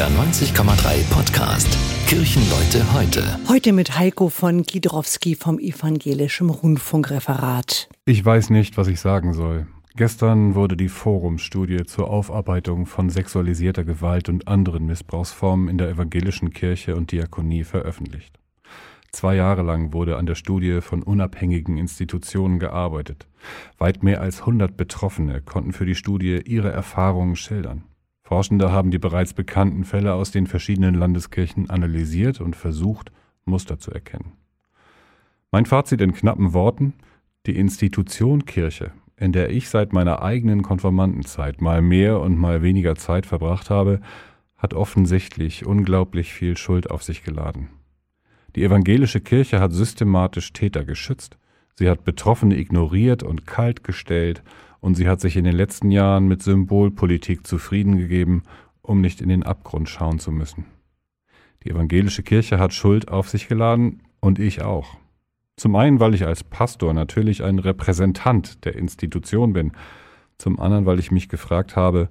NDR 90,3 Podcast. Kirchenleute heute. Heute mit Heiko von Gidrowski vom Evangelischen Rundfunkreferat. Ich weiß nicht, was ich sagen soll. Gestern wurde die Forumstudie zur Aufarbeitung von sexualisierter Gewalt und anderen Missbrauchsformen in der evangelischen Kirche und Diakonie veröffentlicht. Zwei Jahre lang wurde an der Studie von unabhängigen Institutionen gearbeitet. Weit mehr als 100 Betroffene konnten für die Studie ihre Erfahrungen schildern. Forschende haben die bereits bekannten Fälle aus den verschiedenen Landeskirchen analysiert und versucht, Muster zu erkennen. Mein Fazit in knappen Worten, die Institution Kirche, in der ich seit meiner eigenen Konformantenzeit mal mehr und mal weniger Zeit verbracht habe, hat offensichtlich unglaublich viel Schuld auf sich geladen. Die evangelische Kirche hat systematisch Täter geschützt, sie hat Betroffene ignoriert und kalt gestellt und sie hat sich in den letzten Jahren mit Symbolpolitik zufrieden gegeben, um nicht in den Abgrund schauen zu müssen. Die evangelische Kirche hat Schuld auf sich geladen und ich auch. Zum einen, weil ich als Pastor natürlich ein Repräsentant der Institution bin, zum anderen, weil ich mich gefragt habe,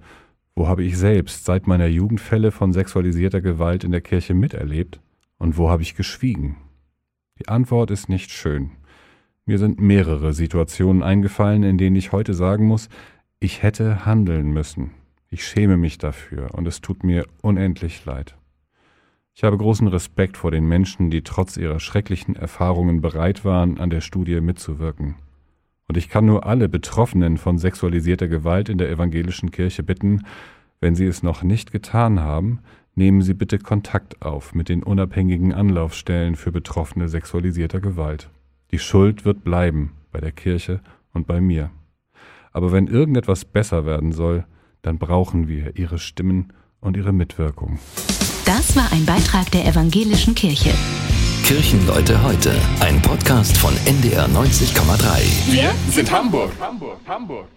wo habe ich selbst seit meiner Jugend Fälle von sexualisierter Gewalt in der Kirche miterlebt und wo habe ich geschwiegen? Die Antwort ist nicht schön. Mir sind mehrere Situationen eingefallen, in denen ich heute sagen muss, ich hätte handeln müssen. Ich schäme mich dafür und es tut mir unendlich leid. Ich habe großen Respekt vor den Menschen, die trotz ihrer schrecklichen Erfahrungen bereit waren, an der Studie mitzuwirken. Und ich kann nur alle Betroffenen von sexualisierter Gewalt in der evangelischen Kirche bitten, wenn sie es noch nicht getan haben, nehmen Sie bitte Kontakt auf mit den unabhängigen Anlaufstellen für Betroffene sexualisierter Gewalt. Die Schuld wird bleiben bei der Kirche und bei mir. Aber wenn irgendetwas besser werden soll, dann brauchen wir ihre Stimmen und ihre Mitwirkung. Das war ein Beitrag der evangelischen Kirche. Kirchenleute heute, ein Podcast von NDR 90,3. Wir sind Hamburg. Hamburg, Hamburg.